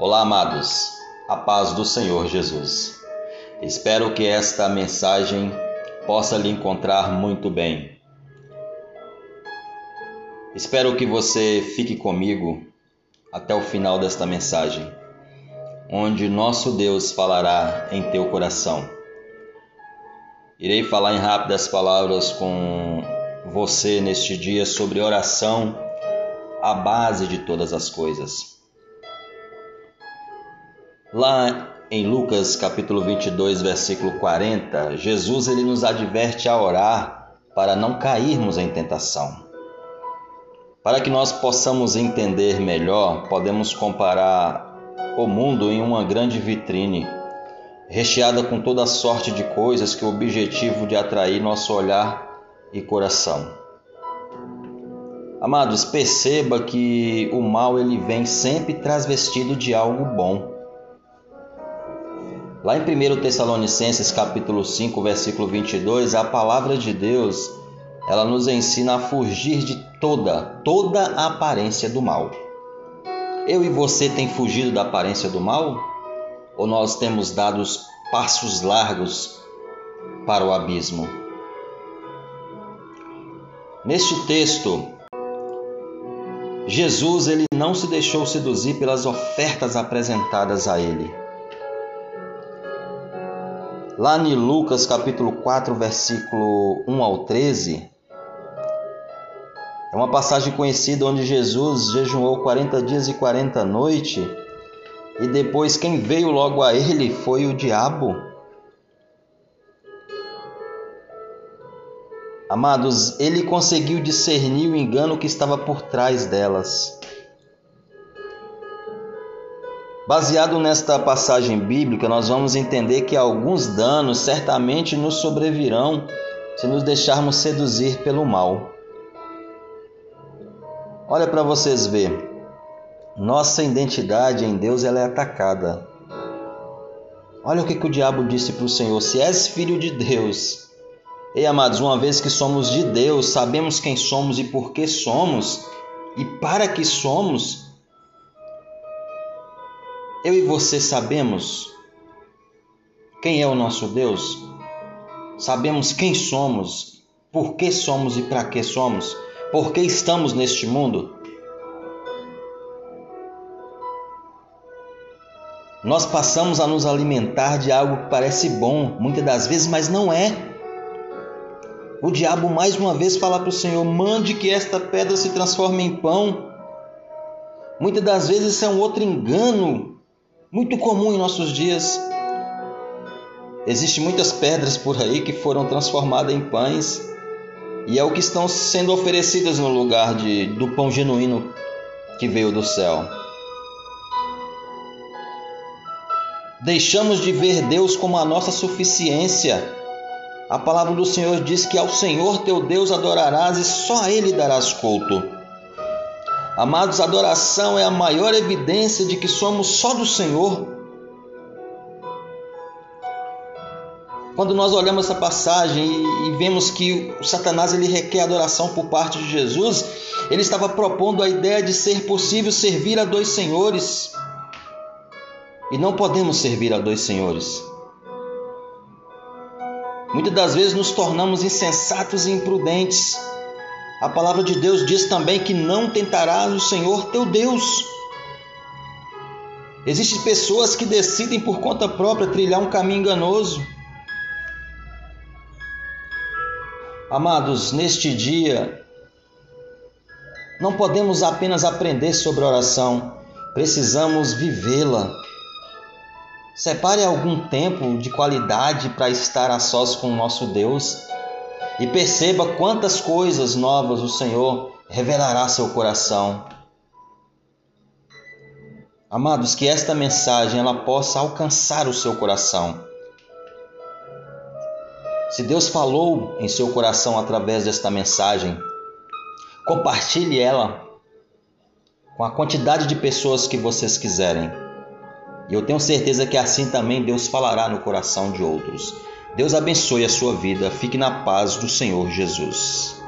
Olá, amados, a paz do Senhor Jesus. Espero que esta mensagem possa lhe encontrar muito bem. Espero que você fique comigo até o final desta mensagem, onde nosso Deus falará em teu coração. Irei falar em rápidas palavras com você neste dia sobre oração, a base de todas as coisas. Lá em Lucas capítulo 22, versículo 40, Jesus ele nos adverte a orar para não cairmos em tentação. Para que nós possamos entender melhor, podemos comparar o mundo em uma grande vitrine, recheada com toda sorte de coisas que o objetivo de atrair nosso olhar e coração. Amados, perceba que o mal ele vem sempre transvestido de algo bom. Lá em 1 Tessalonicenses capítulo 5, versículo 22, a palavra de Deus, ela nos ensina a fugir de toda, toda a aparência do mal. Eu e você tem fugido da aparência do mal? Ou nós temos dado passos largos para o abismo? Neste texto, Jesus ele não se deixou seduzir pelas ofertas apresentadas a ele. Lá em Lucas capítulo 4, versículo 1 ao 13, é uma passagem conhecida onde Jesus jejuou 40 dias e 40 noites, e depois quem veio logo a ele foi o diabo. Amados, ele conseguiu discernir o engano que estava por trás delas. Baseado nesta passagem bíblica, nós vamos entender que alguns danos certamente nos sobrevirão se nos deixarmos seduzir pelo mal. Olha para vocês ver. Nossa identidade em Deus ela é atacada. Olha o que, que o diabo disse para o Senhor: se és filho de Deus. Ei, amados, uma vez que somos de Deus, sabemos quem somos e por que somos e para que somos, eu e você sabemos quem é o nosso Deus? Sabemos quem somos, por que somos e para que somos? Por que estamos neste mundo? Nós passamos a nos alimentar de algo que parece bom, muitas das vezes, mas não é. O diabo mais uma vez fala para o Senhor: mande que esta pedra se transforme em pão. Muitas das vezes isso é um outro engano muito comum em nossos dias. Existem muitas pedras por aí que foram transformadas em pães e é o que estão sendo oferecidas no lugar de, do pão genuíno que veio do céu. Deixamos de ver Deus como a nossa suficiência. A palavra do Senhor diz que ao Senhor teu Deus adorarás e só a Ele darás culto. Amados, adoração é a maior evidência de que somos só do Senhor. Quando nós olhamos essa passagem e vemos que o Satanás ele requer adoração por parte de Jesus, ele estava propondo a ideia de ser possível servir a dois senhores. E não podemos servir a dois senhores. Muitas das vezes nos tornamos insensatos e imprudentes a palavra de Deus diz também que não tentarás o Senhor teu Deus. Existem pessoas que decidem por conta própria trilhar um caminho enganoso. Amados, neste dia, não podemos apenas aprender sobre oração, precisamos vivê-la. Separe algum tempo de qualidade para estar a sós com o nosso Deus e perceba quantas coisas novas o Senhor revelará seu coração. Amados, que esta mensagem ela possa alcançar o seu coração. Se Deus falou em seu coração através desta mensagem, compartilhe ela com a quantidade de pessoas que vocês quiserem. E eu tenho certeza que assim também Deus falará no coração de outros. Deus abençoe a sua vida. Fique na paz do Senhor Jesus.